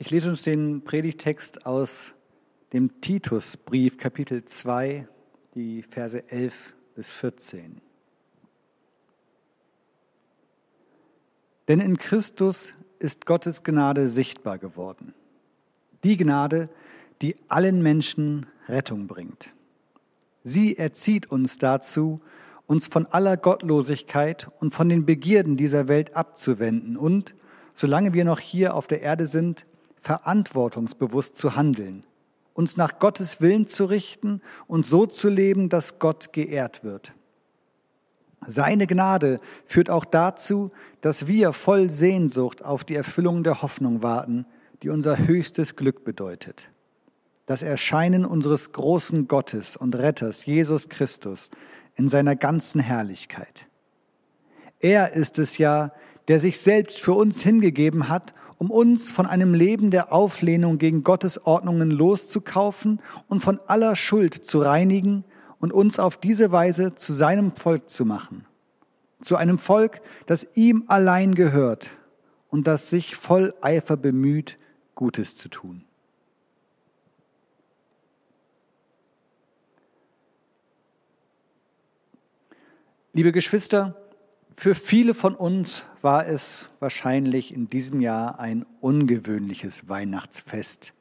Ich lese uns den Predigtext aus dem Titusbrief, Kapitel 2, die Verse 11 bis 14. Denn in Christus ist Gottes Gnade sichtbar geworden. Die Gnade, die allen Menschen Rettung bringt. Sie erzieht uns dazu, uns von aller Gottlosigkeit und von den Begierden dieser Welt abzuwenden und, solange wir noch hier auf der Erde sind, verantwortungsbewusst zu handeln, uns nach Gottes Willen zu richten und so zu leben, dass Gott geehrt wird. Seine Gnade führt auch dazu, dass wir voll Sehnsucht auf die Erfüllung der Hoffnung warten, die unser höchstes Glück bedeutet. Das Erscheinen unseres großen Gottes und Retters, Jesus Christus, in seiner ganzen Herrlichkeit. Er ist es ja, der sich selbst für uns hingegeben hat, um uns von einem Leben der Auflehnung gegen Gottes Ordnungen loszukaufen und von aller Schuld zu reinigen und uns auf diese Weise zu seinem Volk zu machen. Zu einem Volk, das ihm allein gehört und das sich voll Eifer bemüht, Gutes zu tun. Liebe Geschwister, für viele von uns war es wahrscheinlich in diesem Jahr ein ungewöhnliches Weihnachtsfest,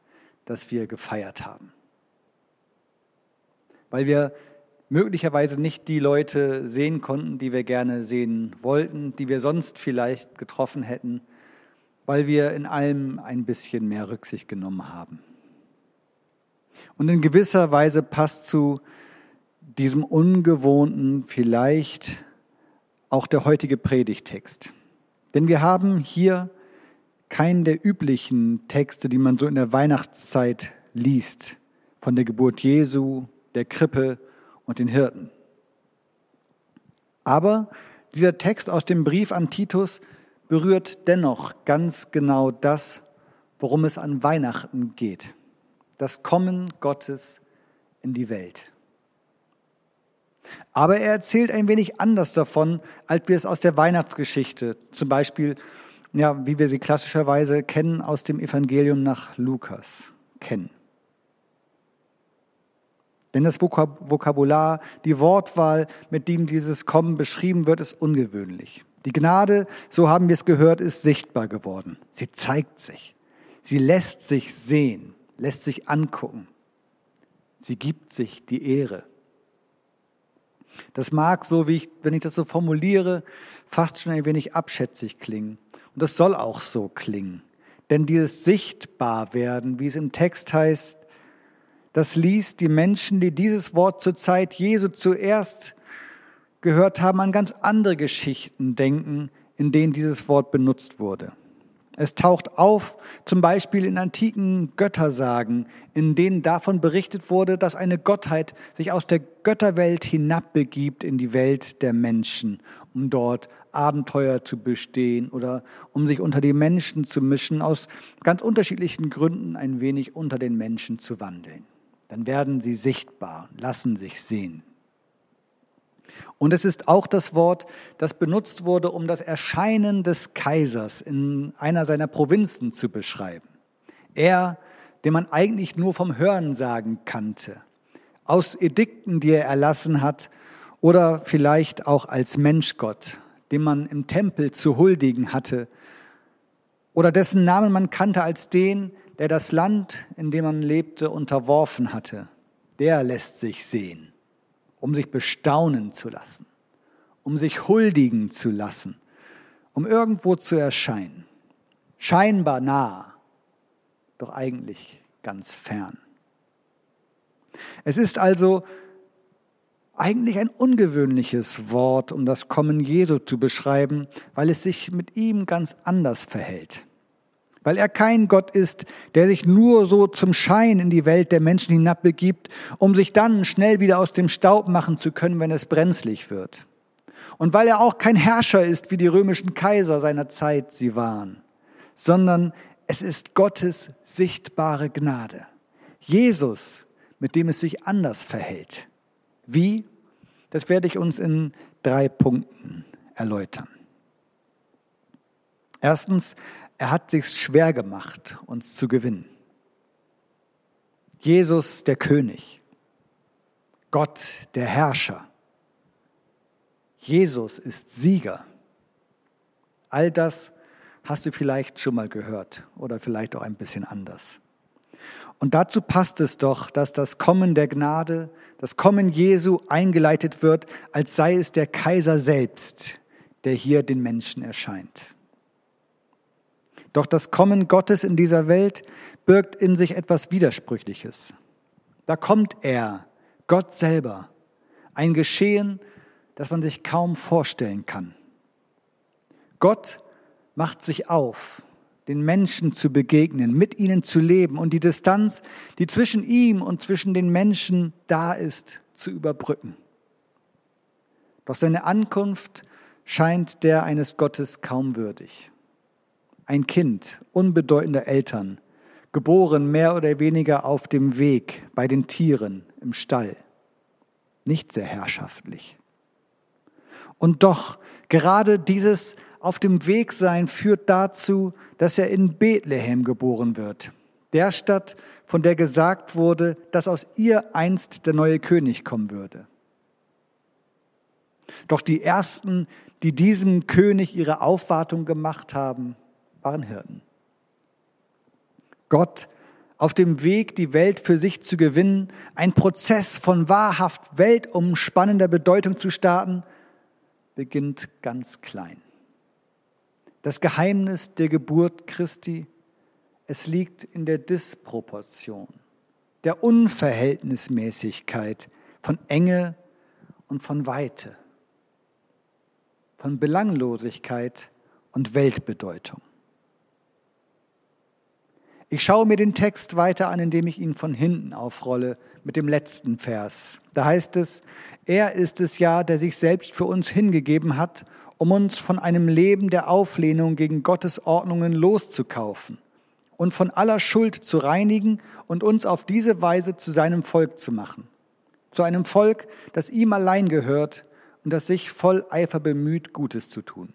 das wir gefeiert haben. Weil wir möglicherweise nicht die Leute sehen konnten, die wir gerne sehen wollten, die wir sonst vielleicht getroffen hätten, weil wir in allem ein bisschen mehr Rücksicht genommen haben. Und in gewisser Weise passt zu diesem ungewohnten vielleicht auch der heutige Predigtext. Denn wir haben hier keinen der üblichen Texte, die man so in der Weihnachtszeit liest, von der Geburt Jesu, der Krippe und den Hirten. Aber dieser Text aus dem Brief an Titus berührt dennoch ganz genau das, worum es an Weihnachten geht. Das Kommen Gottes in die Welt. Aber er erzählt ein wenig anders davon, als wir es aus der Weihnachtsgeschichte, zum Beispiel, ja, wie wir sie klassischerweise kennen aus dem Evangelium nach Lukas, kennen. Denn das Vokabular, die Wortwahl, mit dem dieses Kommen beschrieben wird, ist ungewöhnlich. Die Gnade, so haben wir es gehört, ist sichtbar geworden. Sie zeigt sich. Sie lässt sich sehen, lässt sich angucken. Sie gibt sich die Ehre. Das mag so, wie ich, wenn ich das so formuliere, fast schon ein wenig abschätzig klingen. Und das soll auch so klingen. Denn dieses Sichtbarwerden, wie es im Text heißt, das ließ die Menschen, die dieses Wort zur Zeit Jesu zuerst gehört haben, an ganz andere Geschichten denken, in denen dieses Wort benutzt wurde. Es taucht auf, zum Beispiel in antiken Göttersagen, in denen davon berichtet wurde, dass eine Gottheit sich aus der Götterwelt hinabbegibt in die Welt der Menschen, um dort Abenteuer zu bestehen oder um sich unter die Menschen zu mischen, aus ganz unterschiedlichen Gründen ein wenig unter den Menschen zu wandeln. Dann werden sie sichtbar, lassen sich sehen. Und es ist auch das Wort, das benutzt wurde, um das Erscheinen des Kaisers in einer seiner Provinzen zu beschreiben. Er, den man eigentlich nur vom Hörensagen kannte, aus Edikten, die er erlassen hat, oder vielleicht auch als Menschgott, dem man im Tempel zu huldigen hatte, oder dessen Namen man kannte als den, der das Land, in dem man lebte, unterworfen hatte. Der lässt sich sehen um sich bestaunen zu lassen, um sich huldigen zu lassen, um irgendwo zu erscheinen. Scheinbar nah, doch eigentlich ganz fern. Es ist also eigentlich ein ungewöhnliches Wort, um das Kommen Jesu zu beschreiben, weil es sich mit ihm ganz anders verhält weil er kein Gott ist, der sich nur so zum Schein in die Welt der Menschen hinabbegibt, um sich dann schnell wieder aus dem Staub machen zu können, wenn es brenzlig wird. Und weil er auch kein Herrscher ist, wie die römischen Kaiser seiner Zeit sie waren, sondern es ist Gottes sichtbare Gnade. Jesus, mit dem es sich anders verhält. Wie? Das werde ich uns in drei Punkten erläutern. Erstens, er hat sich schwer gemacht, uns zu gewinnen. Jesus der König, Gott der Herrscher, Jesus ist Sieger. All das hast du vielleicht schon mal gehört oder vielleicht auch ein bisschen anders. Und dazu passt es doch, dass das Kommen der Gnade, das Kommen Jesu eingeleitet wird, als sei es der Kaiser selbst, der hier den Menschen erscheint. Doch das Kommen Gottes in dieser Welt birgt in sich etwas Widersprüchliches. Da kommt er, Gott selber, ein Geschehen, das man sich kaum vorstellen kann. Gott macht sich auf, den Menschen zu begegnen, mit ihnen zu leben und die Distanz, die zwischen ihm und zwischen den Menschen da ist, zu überbrücken. Doch seine Ankunft scheint der eines Gottes kaum würdig. Ein Kind unbedeutender Eltern, geboren mehr oder weniger auf dem Weg bei den Tieren im Stall. Nicht sehr herrschaftlich. Und doch, gerade dieses auf dem Weg sein führt dazu, dass er in Bethlehem geboren wird, der Stadt, von der gesagt wurde, dass aus ihr einst der neue König kommen würde. Doch die ersten, die diesem König ihre Aufwartung gemacht haben, waren Hirten. Gott auf dem Weg, die Welt für sich zu gewinnen, ein Prozess von wahrhaft weltumspannender Bedeutung zu starten, beginnt ganz klein. Das Geheimnis der Geburt Christi, es liegt in der Disproportion, der Unverhältnismäßigkeit von Enge und von Weite, von Belanglosigkeit und Weltbedeutung. Ich schaue mir den Text weiter an, indem ich ihn von hinten aufrolle mit dem letzten Vers. Da heißt es, er ist es ja, der sich selbst für uns hingegeben hat um uns von einem Leben der Auflehnung gegen Gottes Ordnungen loszukaufen und von aller Schuld zu reinigen und uns auf diese Weise zu seinem Volk zu machen. Zu einem Volk, das ihm allein gehört und das sich voll Eifer bemüht, Gutes zu tun.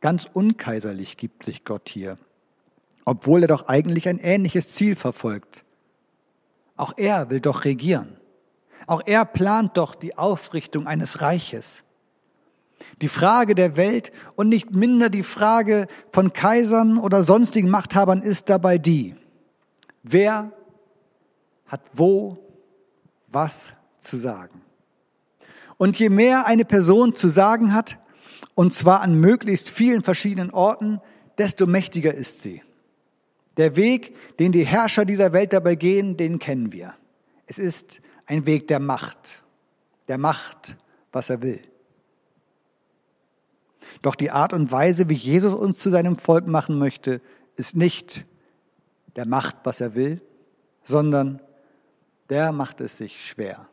Ganz unkaiserlich gibt sich Gott hier, obwohl er doch eigentlich ein ähnliches Ziel verfolgt. Auch er will doch regieren. Auch er plant doch die Aufrichtung eines Reiches. Die Frage der Welt und nicht minder die Frage von Kaisern oder sonstigen Machthabern ist dabei die, wer hat wo was zu sagen. Und je mehr eine Person zu sagen hat, und zwar an möglichst vielen verschiedenen Orten, desto mächtiger ist sie. Der Weg, den die Herrscher dieser Welt dabei gehen, den kennen wir. Es ist ein Weg der Macht, der Macht, was er will. Doch die Art und Weise, wie Jesus uns zu seinem Volk machen möchte, ist nicht der Macht, was er will, sondern der macht es sich schwer.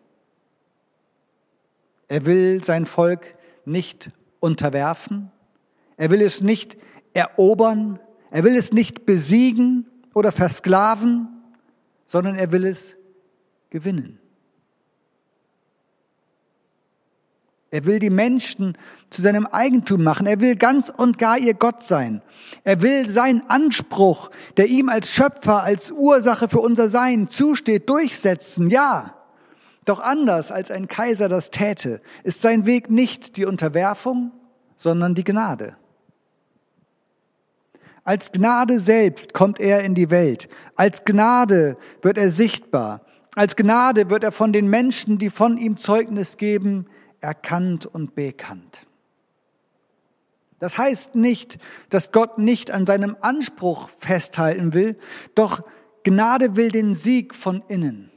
Er will sein Volk nicht unterwerfen, er will es nicht erobern, er will es nicht besiegen oder versklaven, sondern er will es gewinnen. Er will die Menschen zu seinem Eigentum machen. Er will ganz und gar ihr Gott sein. Er will seinen Anspruch, der ihm als Schöpfer, als Ursache für unser Sein zusteht, durchsetzen. Ja. Doch anders als ein Kaiser das täte, ist sein Weg nicht die Unterwerfung, sondern die Gnade. Als Gnade selbst kommt er in die Welt. Als Gnade wird er sichtbar. Als Gnade wird er von den Menschen, die von ihm Zeugnis geben, erkannt und bekannt. Das heißt nicht, dass Gott nicht an seinem Anspruch festhalten will, doch Gnade will den Sieg von innen,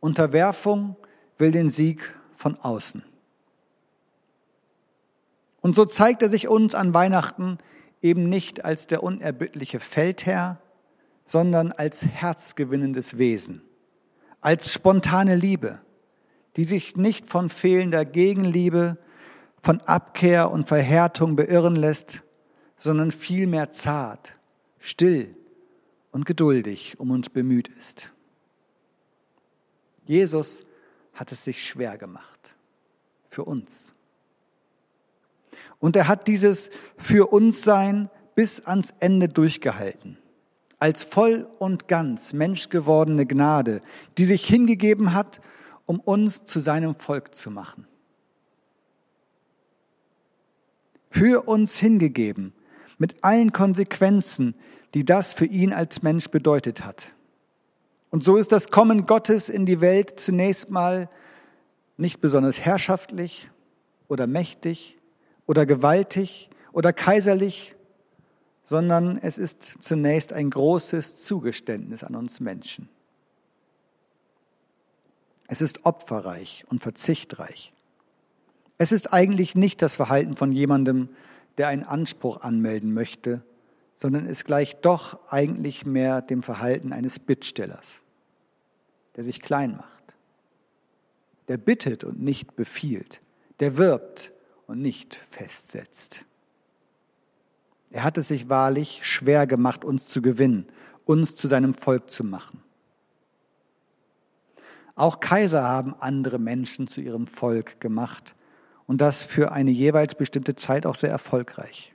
Unterwerfung will den Sieg von außen. Und so zeigt er sich uns an Weihnachten eben nicht als der unerbittliche Feldherr, sondern als herzgewinnendes Wesen, als spontane Liebe, die sich nicht von fehlender Gegenliebe, von Abkehr und Verhärtung beirren lässt, sondern vielmehr zart, still und geduldig um uns bemüht ist. Jesus hat es sich schwer gemacht für uns. Und er hat dieses für uns Sein bis ans Ende durchgehalten. Als voll und ganz menschgewordene Gnade, die sich hingegeben hat, um uns zu seinem Volk zu machen. Für uns hingegeben, mit allen Konsequenzen, die das für ihn als Mensch bedeutet hat. Und so ist das Kommen Gottes in die Welt zunächst mal nicht besonders herrschaftlich oder mächtig, oder gewaltig oder kaiserlich, sondern es ist zunächst ein großes Zugeständnis an uns Menschen. Es ist opferreich und verzichtreich. Es ist eigentlich nicht das Verhalten von jemandem, der einen Anspruch anmelden möchte, sondern es gleicht doch eigentlich mehr dem Verhalten eines Bittstellers, der sich klein macht, der bittet und nicht befiehlt, der wirbt und nicht festsetzt. Er hat es sich wahrlich schwer gemacht, uns zu gewinnen, uns zu seinem Volk zu machen. Auch Kaiser haben andere Menschen zu ihrem Volk gemacht und das für eine jeweils bestimmte Zeit auch sehr erfolgreich.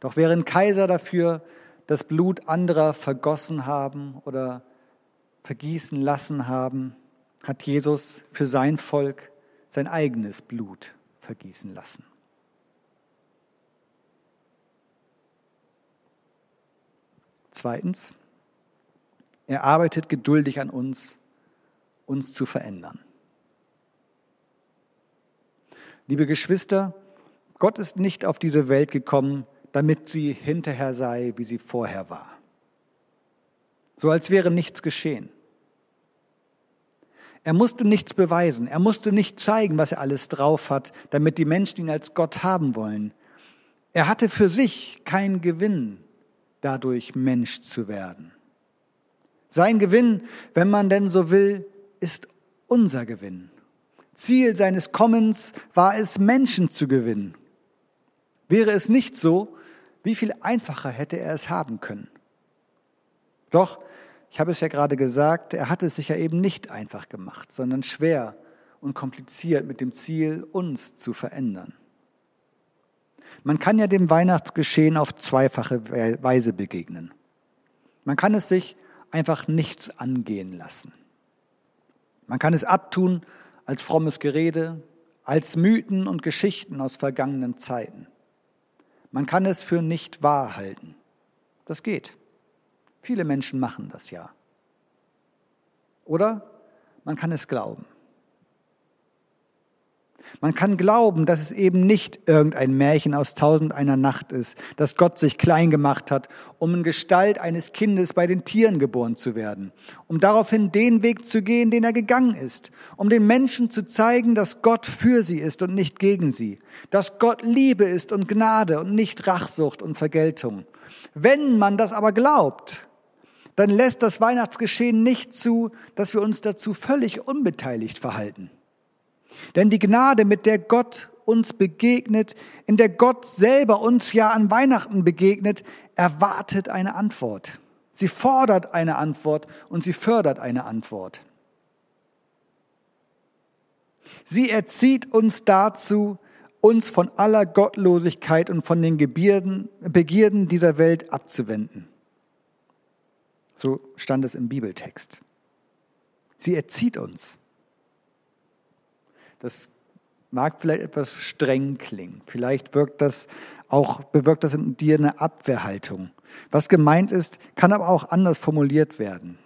Doch während Kaiser dafür das Blut anderer vergossen haben oder vergießen lassen haben, hat Jesus für sein Volk sein eigenes Blut vergießen lassen. Zweitens, er arbeitet geduldig an uns, uns zu verändern. Liebe Geschwister, Gott ist nicht auf diese Welt gekommen, damit sie hinterher sei, wie sie vorher war. So als wäre nichts geschehen. Er musste nichts beweisen, er musste nicht zeigen, was er alles drauf hat, damit die Menschen ihn als Gott haben wollen. Er hatte für sich keinen Gewinn, dadurch Mensch zu werden. Sein Gewinn, wenn man denn so will, ist unser Gewinn. Ziel seines Kommens war es, Menschen zu gewinnen. Wäre es nicht so, wie viel einfacher hätte er es haben können? Doch ich habe es ja gerade gesagt, er hat es sich ja eben nicht einfach gemacht, sondern schwer und kompliziert mit dem Ziel, uns zu verändern. Man kann ja dem Weihnachtsgeschehen auf zweifache Weise begegnen. Man kann es sich einfach nichts angehen lassen. Man kann es abtun als frommes Gerede, als Mythen und Geschichten aus vergangenen Zeiten. Man kann es für nicht wahr halten. Das geht. Viele Menschen machen das ja. Oder man kann es glauben. Man kann glauben, dass es eben nicht irgendein Märchen aus tausend einer Nacht ist, dass Gott sich klein gemacht hat, um in Gestalt eines Kindes bei den Tieren geboren zu werden, um daraufhin den Weg zu gehen, den er gegangen ist, um den Menschen zu zeigen, dass Gott für sie ist und nicht gegen sie, dass Gott Liebe ist und Gnade und nicht Rachsucht und Vergeltung. Wenn man das aber glaubt, dann lässt das Weihnachtsgeschehen nicht zu, dass wir uns dazu völlig unbeteiligt verhalten. Denn die Gnade, mit der Gott uns begegnet, in der Gott selber uns ja an Weihnachten begegnet, erwartet eine Antwort. Sie fordert eine Antwort und sie fördert eine Antwort. Sie erzieht uns dazu, uns von aller Gottlosigkeit und von den Begierden dieser Welt abzuwenden. So stand es im Bibeltext. Sie erzieht uns. Das mag vielleicht etwas streng klingen. Vielleicht wirkt das auch, bewirkt das in dir eine Abwehrhaltung. Was gemeint ist, kann aber auch anders formuliert werden.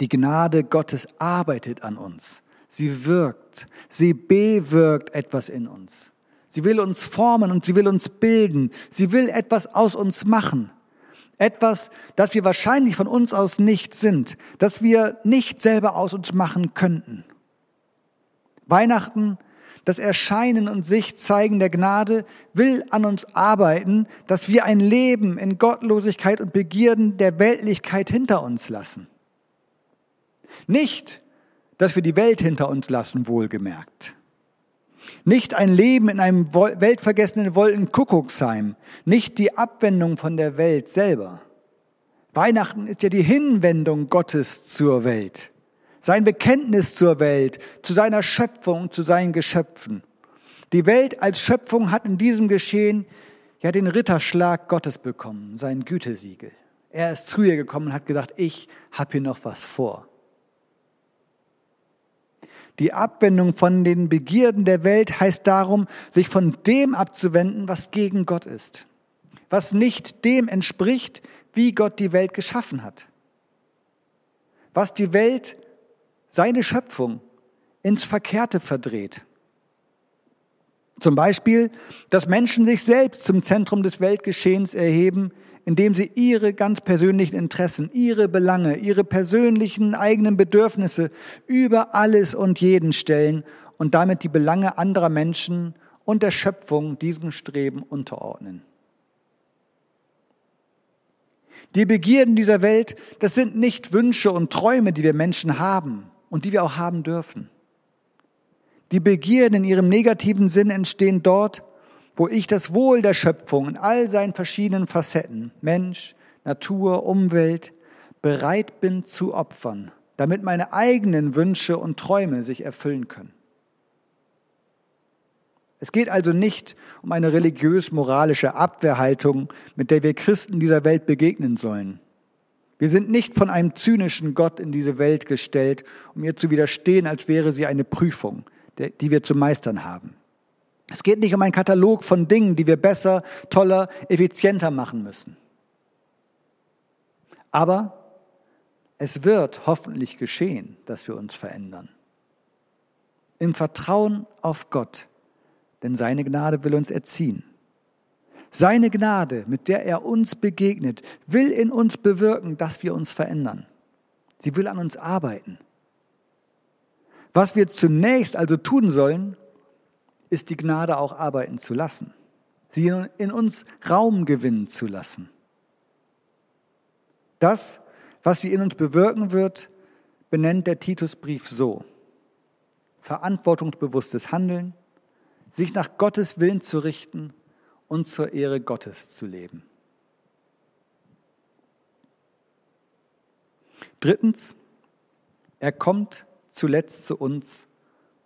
Die Gnade Gottes arbeitet an uns. Sie wirkt. Sie bewirkt etwas in uns. Sie will uns formen und sie will uns bilden. Sie will etwas aus uns machen. Etwas, das wir wahrscheinlich von uns aus nicht sind, das wir nicht selber aus uns machen könnten. Weihnachten, das Erscheinen und sich zeigen der Gnade, will an uns arbeiten, dass wir ein Leben in Gottlosigkeit und Begierden der Weltlichkeit hinter uns lassen. Nicht, dass wir die Welt hinter uns lassen, wohlgemerkt. Nicht ein Leben in einem weltvergessenen Wolkenkuckucksheim, nicht die Abwendung von der Welt selber. Weihnachten ist ja die Hinwendung Gottes zur Welt, sein Bekenntnis zur Welt, zu seiner Schöpfung, zu seinen Geschöpfen. Die Welt als Schöpfung hat in diesem Geschehen ja den Ritterschlag Gottes bekommen, sein Gütesiegel. Er ist zu ihr gekommen und hat gedacht, ich habe hier noch was vor. Die Abwendung von den Begierden der Welt heißt darum, sich von dem abzuwenden, was gegen Gott ist, was nicht dem entspricht, wie Gott die Welt geschaffen hat, was die Welt, seine Schöpfung, ins Verkehrte verdreht. Zum Beispiel, dass Menschen sich selbst zum Zentrum des Weltgeschehens erheben, indem sie ihre ganz persönlichen Interessen, ihre Belange, ihre persönlichen eigenen Bedürfnisse über alles und jeden stellen und damit die Belange anderer Menschen und der Schöpfung diesem Streben unterordnen. Die Begierden dieser Welt, das sind nicht Wünsche und Träume, die wir Menschen haben und die wir auch haben dürfen. Die Begierden in ihrem negativen Sinn entstehen dort, wo ich das Wohl der Schöpfung in all seinen verschiedenen Facetten, Mensch, Natur, Umwelt, bereit bin zu opfern, damit meine eigenen Wünsche und Träume sich erfüllen können. Es geht also nicht um eine religiös-moralische Abwehrhaltung, mit der wir Christen dieser Welt begegnen sollen. Wir sind nicht von einem zynischen Gott in diese Welt gestellt, um ihr zu widerstehen, als wäre sie eine Prüfung, die wir zu meistern haben. Es geht nicht um einen Katalog von Dingen, die wir besser, toller, effizienter machen müssen. Aber es wird hoffentlich geschehen, dass wir uns verändern. Im Vertrauen auf Gott, denn seine Gnade will uns erziehen. Seine Gnade, mit der er uns begegnet, will in uns bewirken, dass wir uns verändern. Sie will an uns arbeiten. Was wir zunächst also tun sollen, ist die Gnade auch arbeiten zu lassen, sie in uns Raum gewinnen zu lassen. Das, was sie in uns bewirken wird, benennt der Titusbrief so. Verantwortungsbewusstes Handeln, sich nach Gottes Willen zu richten und zur Ehre Gottes zu leben. Drittens, er kommt zuletzt zu uns,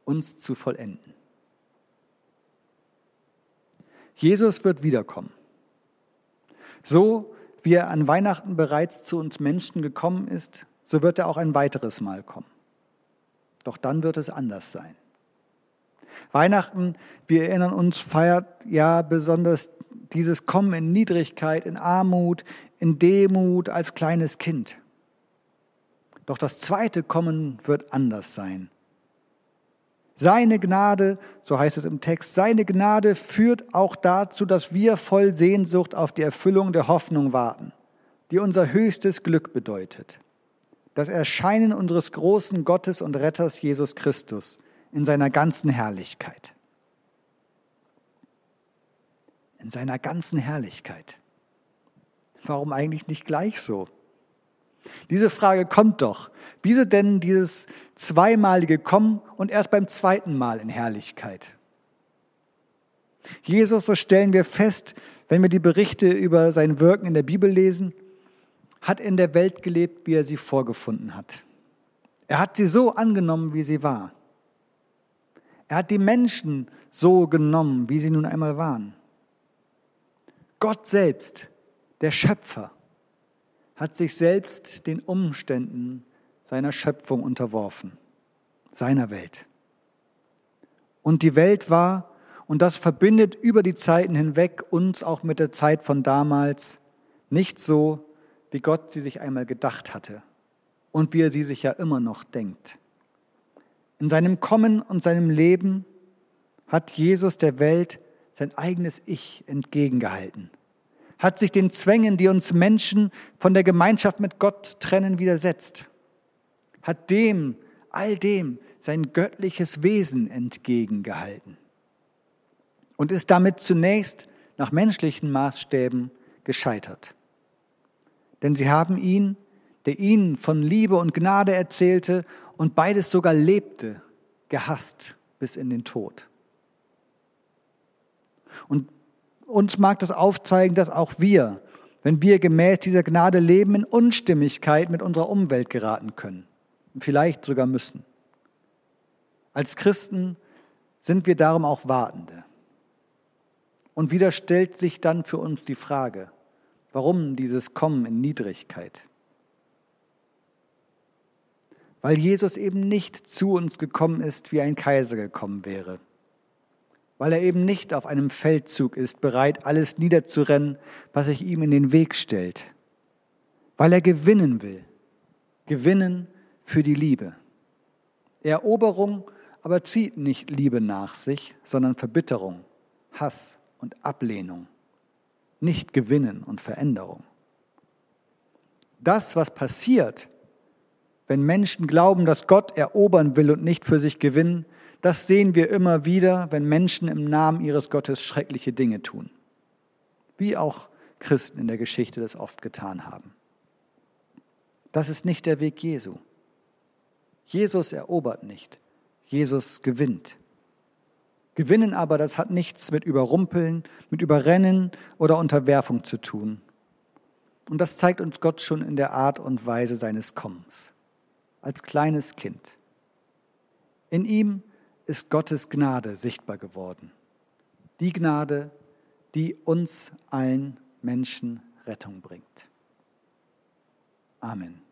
uns zu vollenden. Jesus wird wiederkommen. So wie er an Weihnachten bereits zu uns Menschen gekommen ist, so wird er auch ein weiteres Mal kommen. Doch dann wird es anders sein. Weihnachten, wir erinnern uns, feiert ja besonders dieses Kommen in Niedrigkeit, in Armut, in Demut als kleines Kind. Doch das zweite Kommen wird anders sein. Seine Gnade, so heißt es im Text, seine Gnade führt auch dazu, dass wir voll Sehnsucht auf die Erfüllung der Hoffnung warten, die unser höchstes Glück bedeutet. Das Erscheinen unseres großen Gottes und Retters Jesus Christus in seiner ganzen Herrlichkeit. In seiner ganzen Herrlichkeit. Warum eigentlich nicht gleich so? Diese Frage kommt doch. Wieso denn dieses zweimalige Kommen und erst beim zweiten Mal in Herrlichkeit? Jesus, so stellen wir fest, wenn wir die Berichte über sein Wirken in der Bibel lesen, hat in der Welt gelebt, wie er sie vorgefunden hat. Er hat sie so angenommen, wie sie war. Er hat die Menschen so genommen, wie sie nun einmal waren. Gott selbst, der Schöpfer, hat sich selbst den Umständen seiner Schöpfung unterworfen, seiner Welt. Und die Welt war, und das verbindet über die Zeiten hinweg uns auch mit der Zeit von damals, nicht so, wie Gott sie sich einmal gedacht hatte und wie er sie sich ja immer noch denkt. In seinem Kommen und seinem Leben hat Jesus der Welt sein eigenes Ich entgegengehalten hat sich den Zwängen, die uns Menschen von der Gemeinschaft mit Gott trennen, widersetzt, hat dem, all dem sein göttliches Wesen entgegengehalten und ist damit zunächst nach menschlichen Maßstäben gescheitert. Denn sie haben ihn, der ihnen von Liebe und Gnade erzählte und beides sogar lebte, gehasst bis in den Tod. Und uns mag das aufzeigen, dass auch wir, wenn wir gemäß dieser Gnade leben, in Unstimmigkeit mit unserer Umwelt geraten können und vielleicht sogar müssen. Als Christen sind wir darum auch Wartende. Und wieder stellt sich dann für uns die Frage, warum dieses Kommen in Niedrigkeit? Weil Jesus eben nicht zu uns gekommen ist, wie ein Kaiser gekommen wäre. Weil er eben nicht auf einem Feldzug ist, bereit, alles niederzurennen, was sich ihm in den Weg stellt. Weil er gewinnen will. Gewinnen für die Liebe. Eroberung aber zieht nicht Liebe nach sich, sondern Verbitterung, Hass und Ablehnung, nicht Gewinnen und Veränderung. Das, was passiert, wenn Menschen glauben, dass Gott erobern will und nicht für sich gewinnen, das sehen wir immer wieder, wenn Menschen im Namen ihres Gottes schreckliche Dinge tun. Wie auch Christen in der Geschichte das oft getan haben. Das ist nicht der Weg Jesu. Jesus erobert nicht. Jesus gewinnt. Gewinnen aber, das hat nichts mit Überrumpeln, mit Überrennen oder Unterwerfung zu tun. Und das zeigt uns Gott schon in der Art und Weise seines Kommens, als kleines Kind. In ihm ist Gottes Gnade sichtbar geworden. Die Gnade, die uns allen Menschen Rettung bringt. Amen.